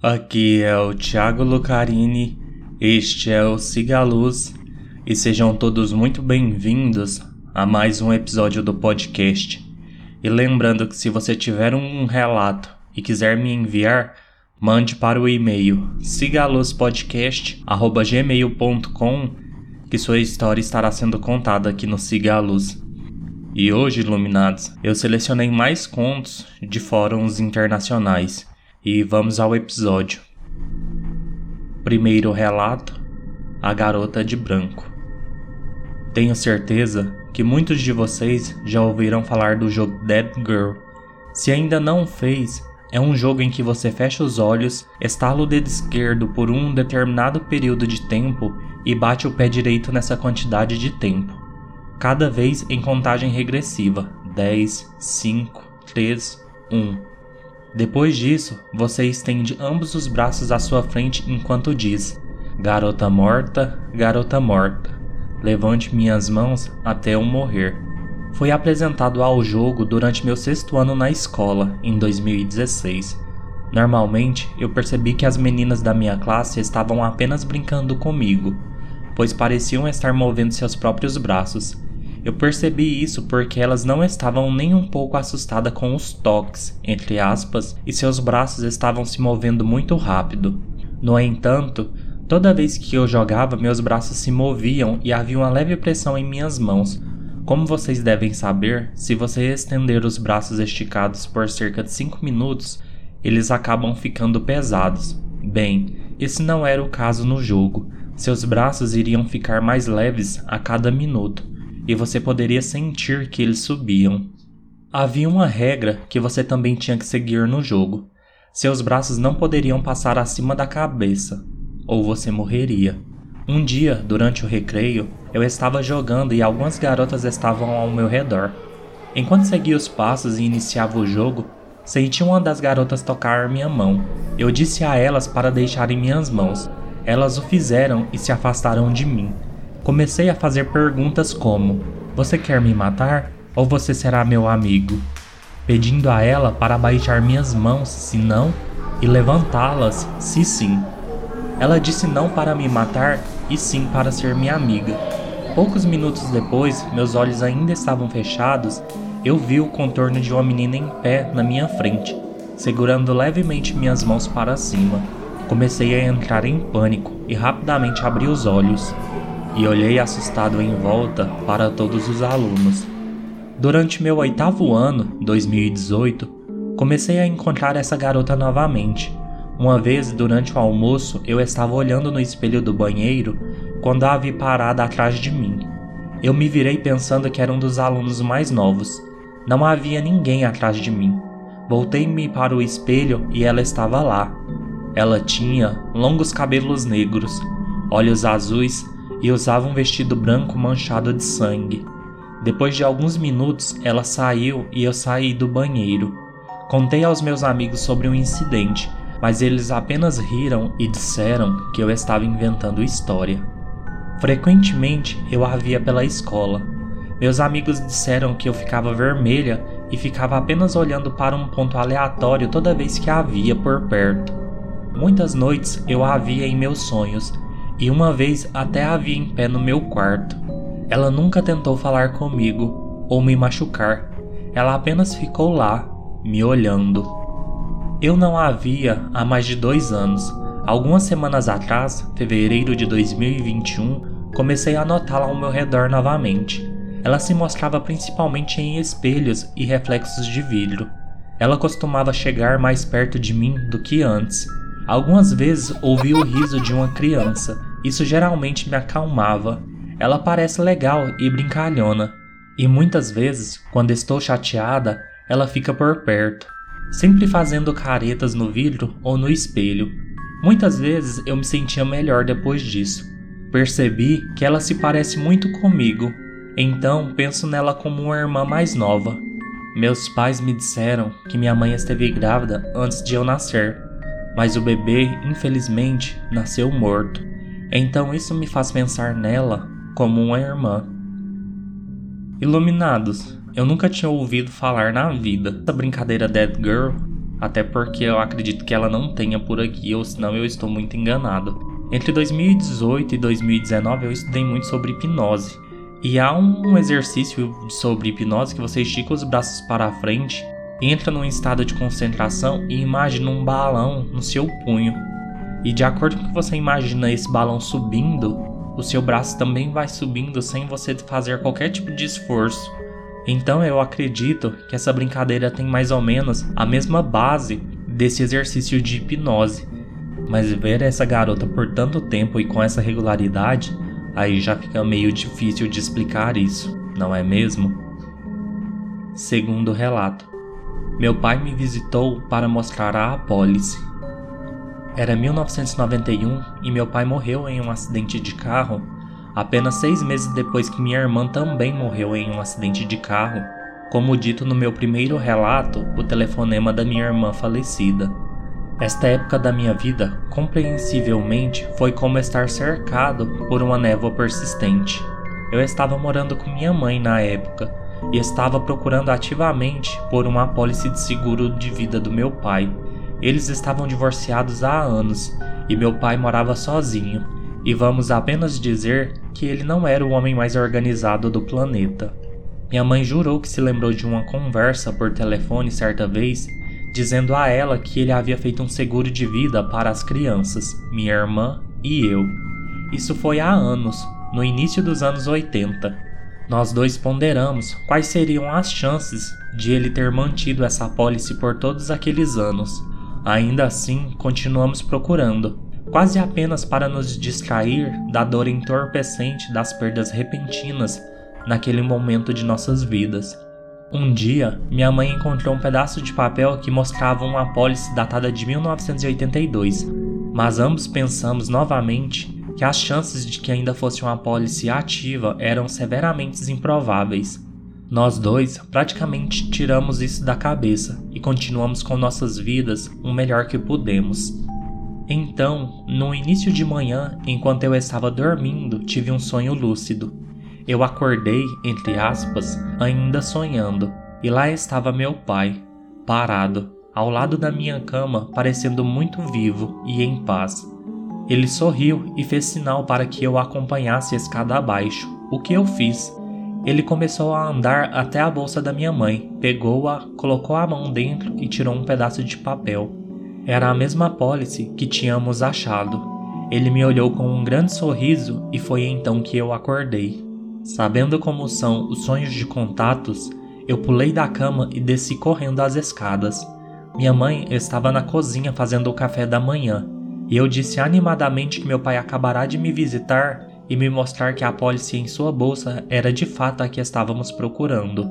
Aqui é o Thiago Lucarini, este é o Siga Luz e sejam todos muito bem-vindos a mais um episódio do podcast. E lembrando que se você tiver um relato e quiser me enviar, mande para o e-mail sigaluzpodcast@gmail.com que sua história estará sendo contada aqui no Siga a Luz. E hoje, iluminados, eu selecionei mais contos de fóruns internacionais e vamos ao episódio. Primeiro relato: A Garota de Branco. Tenho certeza que muitos de vocês já ouviram falar do jogo Dead Girl. Se ainda não fez, é um jogo em que você fecha os olhos, estala o dedo esquerdo por um determinado período de tempo e bate o pé direito nessa quantidade de tempo. Cada vez em contagem regressiva: 10, 5, 3, 1. Depois disso, você estende ambos os braços à sua frente enquanto diz: Garota morta, garota morta, levante minhas mãos até eu morrer. Foi apresentado ao jogo durante meu sexto ano na escola, em 2016. Normalmente, eu percebi que as meninas da minha classe estavam apenas brincando comigo, pois pareciam estar movendo seus próprios braços, eu percebi isso porque elas não estavam nem um pouco assustadas com os toques, entre aspas, e seus braços estavam se movendo muito rápido. No entanto, toda vez que eu jogava, meus braços se moviam e havia uma leve pressão em minhas mãos. Como vocês devem saber, se você estender os braços esticados por cerca de 5 minutos, eles acabam ficando pesados. Bem, esse não era o caso no jogo. Seus braços iriam ficar mais leves a cada minuto e você poderia sentir que eles subiam. Havia uma regra que você também tinha que seguir no jogo. Seus braços não poderiam passar acima da cabeça, ou você morreria. Um dia, durante o recreio, eu estava jogando e algumas garotas estavam ao meu redor. Enquanto seguia os passos e iniciava o jogo, senti uma das garotas tocar minha mão. Eu disse a elas para deixarem minhas mãos. Elas o fizeram e se afastaram de mim. Comecei a fazer perguntas como: Você quer me matar ou você será meu amigo? Pedindo a ela para baixar minhas mãos se não e levantá-las se sim. Ela disse não para me matar e sim para ser minha amiga. Poucos minutos depois, meus olhos ainda estavam fechados, eu vi o contorno de uma menina em pé na minha frente, segurando levemente minhas mãos para cima. Comecei a entrar em pânico e rapidamente abri os olhos e olhei assustado em volta para todos os alunos. Durante meu oitavo ano, 2018, comecei a encontrar essa garota novamente. Uma vez, durante o almoço, eu estava olhando no espelho do banheiro quando a vi parada atrás de mim. Eu me virei pensando que era um dos alunos mais novos. Não havia ninguém atrás de mim. Voltei-me para o espelho e ela estava lá. Ela tinha longos cabelos negros, olhos azuis e usava um vestido branco manchado de sangue. Depois de alguns minutos, ela saiu e eu saí do banheiro. Contei aos meus amigos sobre o incidente, mas eles apenas riram e disseram que eu estava inventando história. Frequentemente eu a via pela escola. Meus amigos disseram que eu ficava vermelha e ficava apenas olhando para um ponto aleatório toda vez que a via por perto. Muitas noites eu a via em meus sonhos e uma vez até a vi em pé no meu quarto. Ela nunca tentou falar comigo ou me machucar, ela apenas ficou lá, me olhando. Eu não a via há mais de dois anos. Algumas semanas atrás, fevereiro de 2021, comecei a notá-la ao meu redor novamente. Ela se mostrava principalmente em espelhos e reflexos de vidro. Ela costumava chegar mais perto de mim do que antes. Algumas vezes ouvi o riso de uma criança, isso geralmente me acalmava. Ela parece legal e brincalhona, e muitas vezes, quando estou chateada, ela fica por perto, sempre fazendo caretas no vidro ou no espelho. Muitas vezes eu me sentia melhor depois disso. Percebi que ela se parece muito comigo, então penso nela como uma irmã mais nova. Meus pais me disseram que minha mãe esteve grávida antes de eu nascer, mas o bebê, infelizmente, nasceu morto. Então isso me faz pensar nela como uma irmã. Iluminados, eu nunca tinha ouvido falar na vida. Essa brincadeira Dead Girl até porque eu acredito que ela não tenha por aqui, ou senão eu estou muito enganado. Entre 2018 e 2019 eu estudei muito sobre hipnose. E há um exercício sobre hipnose que você estica os braços para frente, entra num estado de concentração e imagina um balão no seu punho. E de acordo com que você imagina esse balão subindo, o seu braço também vai subindo sem você fazer qualquer tipo de esforço. Então eu acredito que essa brincadeira tem mais ou menos a mesma base desse exercício de hipnose. Mas ver essa garota por tanto tempo e com essa regularidade, aí já fica meio difícil de explicar isso, não é mesmo? Segundo relato, meu pai me visitou para mostrar a apólice. Era 1991 e meu pai morreu em um acidente de carro apenas seis meses depois que minha irmã também morreu em um acidente de carro, como dito no meu primeiro relato, o telefonema da minha irmã falecida. Esta época da minha vida, compreensivelmente, foi como estar cercado por uma névoa persistente. Eu estava morando com minha mãe na época e estava procurando ativamente por uma apólice de seguro de vida do meu pai. Eles estavam divorciados há anos e meu pai morava sozinho, e vamos apenas dizer que ele não era o homem mais organizado do planeta. Minha mãe jurou que se lembrou de uma conversa por telefone certa vez, dizendo a ela que ele havia feito um seguro de vida para as crianças, minha irmã e eu. Isso foi há anos, no início dos anos 80. Nós dois ponderamos quais seriam as chances de ele ter mantido essa apólice por todos aqueles anos. Ainda assim, continuamos procurando, quase apenas para nos distrair da dor entorpecente das perdas repentinas naquele momento de nossas vidas. Um dia, minha mãe encontrou um pedaço de papel que mostrava uma apólice datada de 1982, mas ambos pensamos novamente que as chances de que ainda fosse uma apólice ativa eram severamente improváveis. Nós dois praticamente tiramos isso da cabeça e continuamos com nossas vidas o melhor que pudemos. Então, no início de manhã, enquanto eu estava dormindo, tive um sonho lúcido. Eu acordei, entre aspas, ainda sonhando, e lá estava meu pai, parado, ao lado da minha cama, parecendo muito vivo e em paz. Ele sorriu e fez sinal para que eu acompanhasse a escada abaixo, o que eu fiz. Ele começou a andar até a bolsa da minha mãe, pegou-a, colocou a mão dentro e tirou um pedaço de papel. Era a mesma apólice que tínhamos achado. Ele me olhou com um grande sorriso e foi então que eu acordei. Sabendo como são os sonhos de contatos, eu pulei da cama e desci correndo as escadas. Minha mãe estava na cozinha fazendo o café da manhã, e eu disse animadamente que meu pai acabará de me visitar e me mostrar que a apólice em sua bolsa era de fato a que estávamos procurando.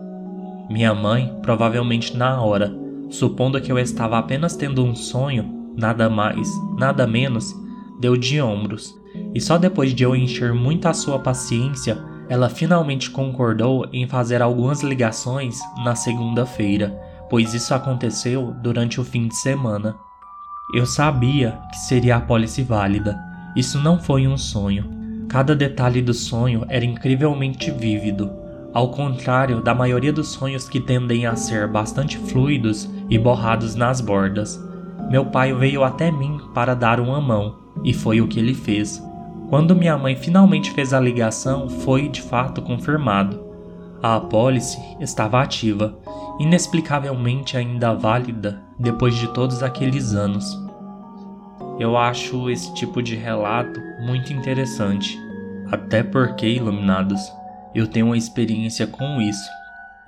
Minha mãe, provavelmente na hora, Supondo que eu estava apenas tendo um sonho, nada mais, nada menos, deu de ombros, e só depois de eu encher muito a sua paciência, ela finalmente concordou em fazer algumas ligações na segunda-feira, pois isso aconteceu durante o fim de semana. Eu sabia que seria a pólice válida. Isso não foi um sonho. Cada detalhe do sonho era incrivelmente vívido ao contrário da maioria dos sonhos que tendem a ser bastante fluidos e borrados nas bordas. Meu pai veio até mim para dar uma mão, e foi o que ele fez. Quando minha mãe finalmente fez a ligação, foi de fato confirmado. A apólice estava ativa, inexplicavelmente ainda válida depois de todos aqueles anos. Eu acho esse tipo de relato muito interessante, até porque, iluminados, eu tenho uma experiência com isso.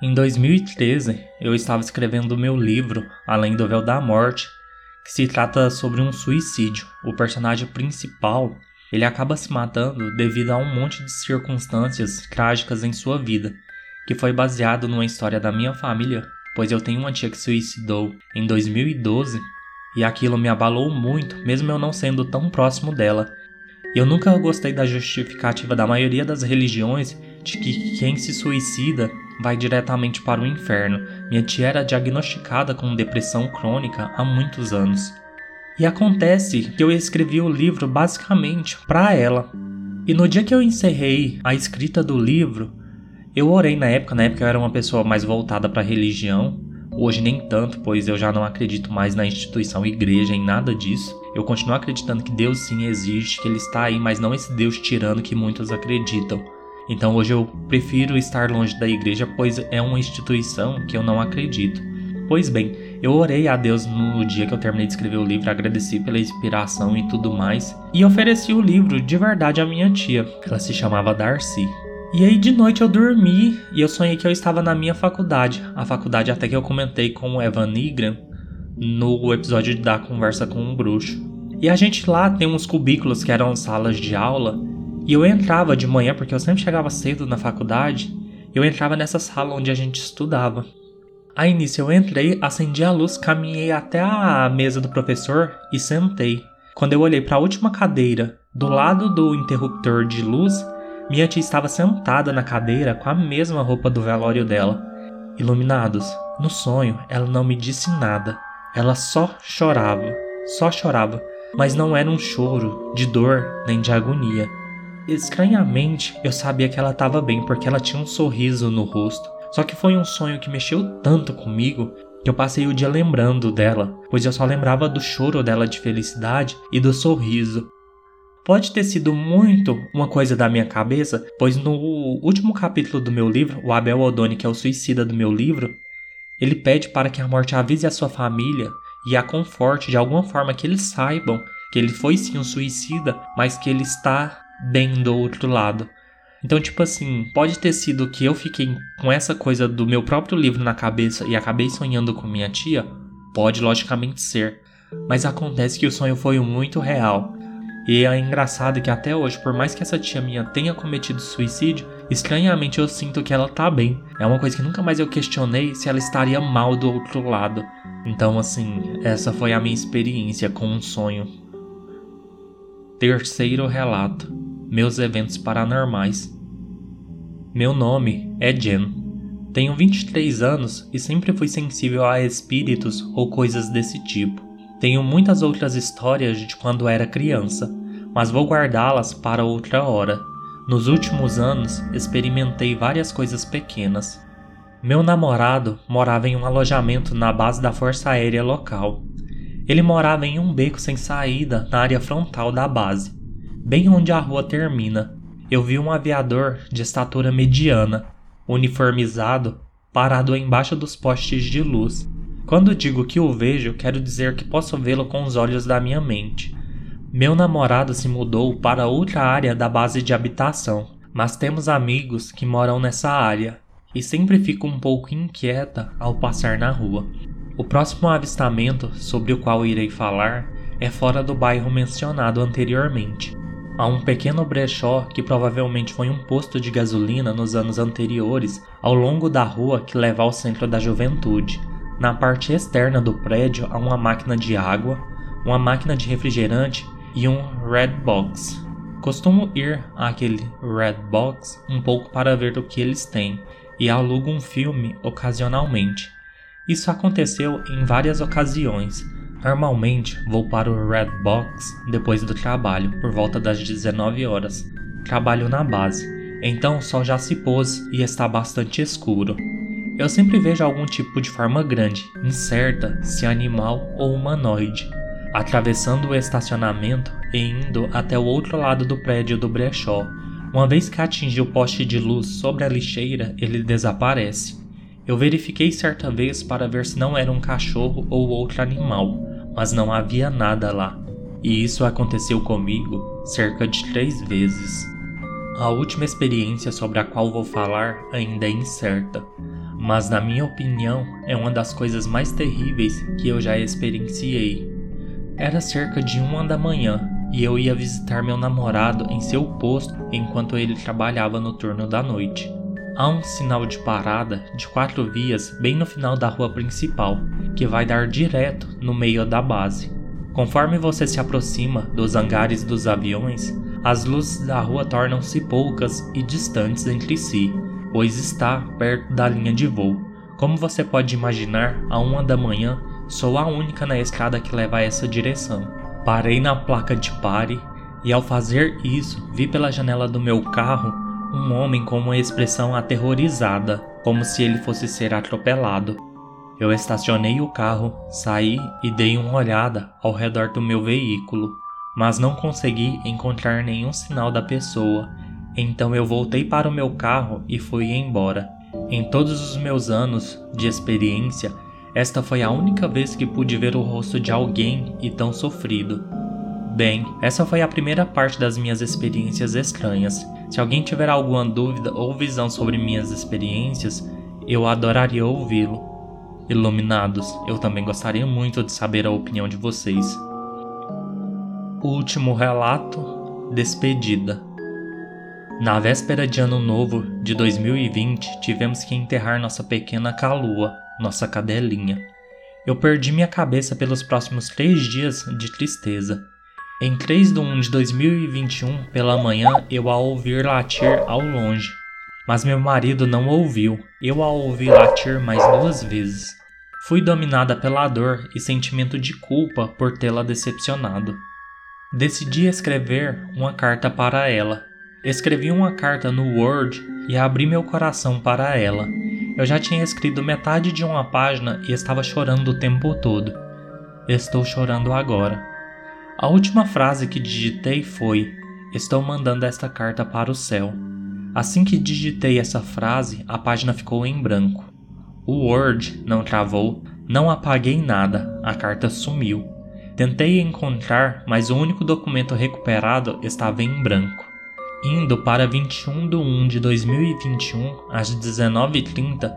Em 2013, eu estava escrevendo meu livro Além do Véu da Morte, que se trata sobre um suicídio. O personagem principal, ele acaba se matando devido a um monte de circunstâncias trágicas em sua vida, que foi baseado numa história da minha família, pois eu tenho uma tia que se suicidou em 2012 e aquilo me abalou muito, mesmo eu não sendo tão próximo dela. Eu nunca gostei da justificativa da maioria das religiões de que quem se suicida vai diretamente para o inferno. Minha tia era diagnosticada com depressão crônica há muitos anos. E acontece que eu escrevi o livro basicamente para ela. E no dia que eu encerrei a escrita do livro, eu orei na época, na época eu era uma pessoa mais voltada para a religião, Hoje nem tanto, pois eu já não acredito mais na instituição igreja, em nada disso. Eu continuo acreditando que Deus sim existe, que Ele está aí, mas não esse Deus tirano que muitos acreditam. Então hoje eu prefiro estar longe da igreja, pois é uma instituição que eu não acredito. Pois bem, eu orei a Deus no dia que eu terminei de escrever o livro, agradeci pela inspiração e tudo mais, e ofereci o livro de verdade à minha tia. Ela se chamava Darcy. E aí de noite eu dormi e eu sonhei que eu estava na minha faculdade, a faculdade até que eu comentei com o Evan Nigran no episódio da conversa com um bruxo. E a gente lá tem uns cubículos que eram salas de aula, e eu entrava de manhã porque eu sempre chegava cedo na faculdade, eu entrava nessa sala onde a gente estudava. Aí nisso eu entrei, acendi a luz, caminhei até a mesa do professor e sentei. Quando eu olhei para a última cadeira, do lado do interruptor de luz, minha tia estava sentada na cadeira com a mesma roupa do velório dela. Iluminados, no sonho, ela não me disse nada. Ela só chorava, só chorava, mas não era um choro de dor nem de agonia. Estranhamente, eu sabia que ela estava bem porque ela tinha um sorriso no rosto. Só que foi um sonho que mexeu tanto comigo que eu passei o dia lembrando dela, pois eu só lembrava do choro dela de felicidade e do sorriso. Pode ter sido muito uma coisa da minha cabeça, pois no último capítulo do meu livro, o Abel Odoni, que é o suicida do meu livro, ele pede para que a morte avise a sua família e a conforte de alguma forma que eles saibam que ele foi sim um suicida, mas que ele está bem do outro lado. Então, tipo assim, pode ter sido que eu fiquei com essa coisa do meu próprio livro na cabeça e acabei sonhando com minha tia? Pode logicamente ser. Mas acontece que o sonho foi muito real. E é engraçado que até hoje, por mais que essa tia minha tenha cometido suicídio, estranhamente eu sinto que ela tá bem. É uma coisa que nunca mais eu questionei se ela estaria mal do outro lado. Então, assim, essa foi a minha experiência com um sonho. Terceiro relato: Meus eventos paranormais. Meu nome é Jen. Tenho 23 anos e sempre fui sensível a espíritos ou coisas desse tipo. Tenho muitas outras histórias de quando era criança, mas vou guardá-las para outra hora. Nos últimos anos, experimentei várias coisas pequenas. Meu namorado morava em um alojamento na base da Força Aérea local. Ele morava em um beco sem saída na área frontal da base, bem onde a rua termina. Eu vi um aviador de estatura mediana, uniformizado, parado embaixo dos postes de luz, quando digo que o vejo, quero dizer que posso vê-lo com os olhos da minha mente. Meu namorado se mudou para outra área da base de habitação, mas temos amigos que moram nessa área e sempre fico um pouco inquieta ao passar na rua. O próximo avistamento sobre o qual irei falar é fora do bairro mencionado anteriormente. Há um pequeno brechó que provavelmente foi um posto de gasolina nos anos anteriores ao longo da rua que leva ao centro da juventude. Na parte externa do prédio há uma máquina de água, uma máquina de refrigerante e um Red Box. Costumo ir àquele Red Box um pouco para ver o que eles têm e alugo um filme ocasionalmente. Isso aconteceu em várias ocasiões. Normalmente vou para o Red Box depois do trabalho, por volta das 19 horas. Trabalho na base, então o sol já se pôs e está bastante escuro. Eu sempre vejo algum tipo de forma grande, incerta, se animal ou humanoide, atravessando o estacionamento e indo até o outro lado do prédio do brechó. Uma vez que atinge o poste de luz sobre a lixeira, ele desaparece. Eu verifiquei certa vez para ver se não era um cachorro ou outro animal, mas não havia nada lá. E isso aconteceu comigo cerca de três vezes. A última experiência sobre a qual vou falar ainda é incerta, mas na minha opinião é uma das coisas mais terríveis que eu já experienciei. Era cerca de uma da manhã e eu ia visitar meu namorado em seu posto enquanto ele trabalhava no turno da noite. Há um sinal de parada de quatro vias bem no final da rua principal, que vai dar direto no meio da base. Conforme você se aproxima dos hangares dos aviões, as luzes da rua tornam-se poucas e distantes entre si, pois está perto da linha de voo. Como você pode imaginar, a uma da manhã sou a única na estrada que leva a essa direção. Parei na placa de pare e ao fazer isso, vi pela janela do meu carro um homem com uma expressão aterrorizada, como se ele fosse ser atropelado. Eu estacionei o carro, saí e dei uma olhada ao redor do meu veículo, mas não consegui encontrar nenhum sinal da pessoa. Então eu voltei para o meu carro e fui embora. Em todos os meus anos de experiência, esta foi a única vez que pude ver o rosto de alguém e tão sofrido. Bem, essa foi a primeira parte das minhas experiências estranhas. Se alguém tiver alguma dúvida ou visão sobre minhas experiências, eu adoraria ouvi-lo. Iluminados, eu também gostaria muito de saber a opinião de vocês. Último relato: Despedida. Na véspera de Ano Novo de 2020, tivemos que enterrar nossa pequena Calua, nossa cadelinha. Eu perdi minha cabeça pelos próximos três dias de tristeza. Em 3 de 1 de 2021, pela manhã, eu a ouvi latir ao longe. Mas meu marido não ouviu. Eu a ouvi latir mais duas vezes. Fui dominada pela dor e sentimento de culpa por tê-la decepcionado. Decidi escrever uma carta para ela. Escrevi uma carta no Word e abri meu coração para ela. Eu já tinha escrito metade de uma página e estava chorando o tempo todo. Estou chorando agora. A última frase que digitei foi: Estou mandando esta carta para o céu. Assim que digitei essa frase, a página ficou em branco. O Word não travou, não apaguei nada, a carta sumiu. Tentei encontrar, mas o único documento recuperado estava em branco. Indo para 21 de 1 de 2021, às 19h30,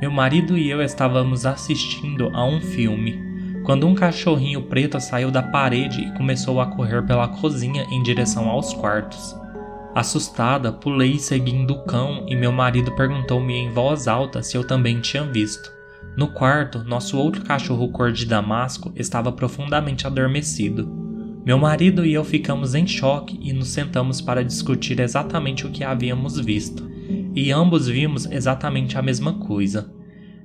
meu marido e eu estávamos assistindo a um filme quando um cachorrinho preto saiu da parede e começou a correr pela cozinha em direção aos quartos. Assustada, pulei seguindo o cão e meu marido perguntou-me em voz alta se eu também tinha visto. No quarto, nosso outro cachorro cor de damasco estava profundamente adormecido. Meu marido e eu ficamos em choque e nos sentamos para discutir exatamente o que havíamos visto. E ambos vimos exatamente a mesma coisa.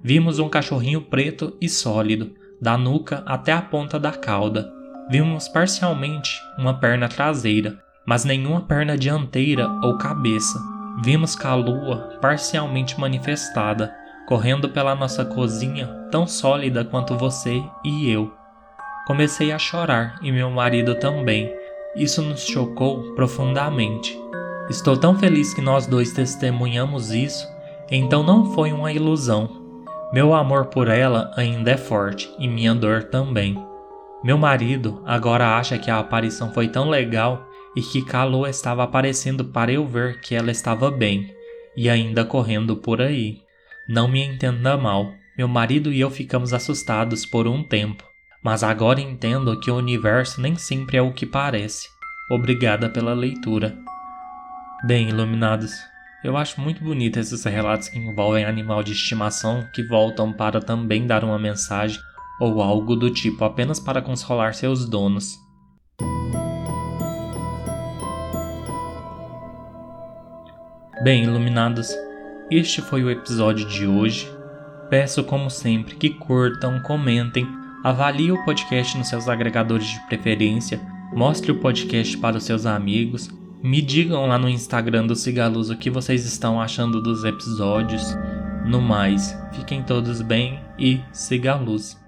Vimos um cachorrinho preto e sólido, da nuca até a ponta da cauda. Vimos parcialmente uma perna traseira, mas nenhuma perna dianteira ou cabeça. Vimos Calua parcialmente manifestada, correndo pela nossa cozinha, tão sólida quanto você e eu. Comecei a chorar e meu marido também. Isso nos chocou profundamente. Estou tão feliz que nós dois testemunhamos isso, então não foi uma ilusão, meu amor por ela ainda é forte e minha dor também. Meu marido agora acha que a aparição foi tão legal e que Kalu estava aparecendo para eu ver que ela estava bem e ainda correndo por aí. Não me entenda mal, meu marido e eu ficamos assustados por um tempo, mas agora entendo que o universo nem sempre é o que parece. Obrigada pela leitura. Bem, iluminados, eu acho muito bonito esses relatos que envolvem animal de estimação que voltam para também dar uma mensagem ou algo do tipo apenas para consolar seus donos. Bem, iluminados, este foi o episódio de hoje. Peço, como sempre, que curtam, comentem, avaliem o podcast nos seus agregadores de preferência, mostre o podcast para os seus amigos me digam lá no Instagram do Cigaluz o que vocês estão achando dos episódios. No mais, fiquem todos bem e siga a luz.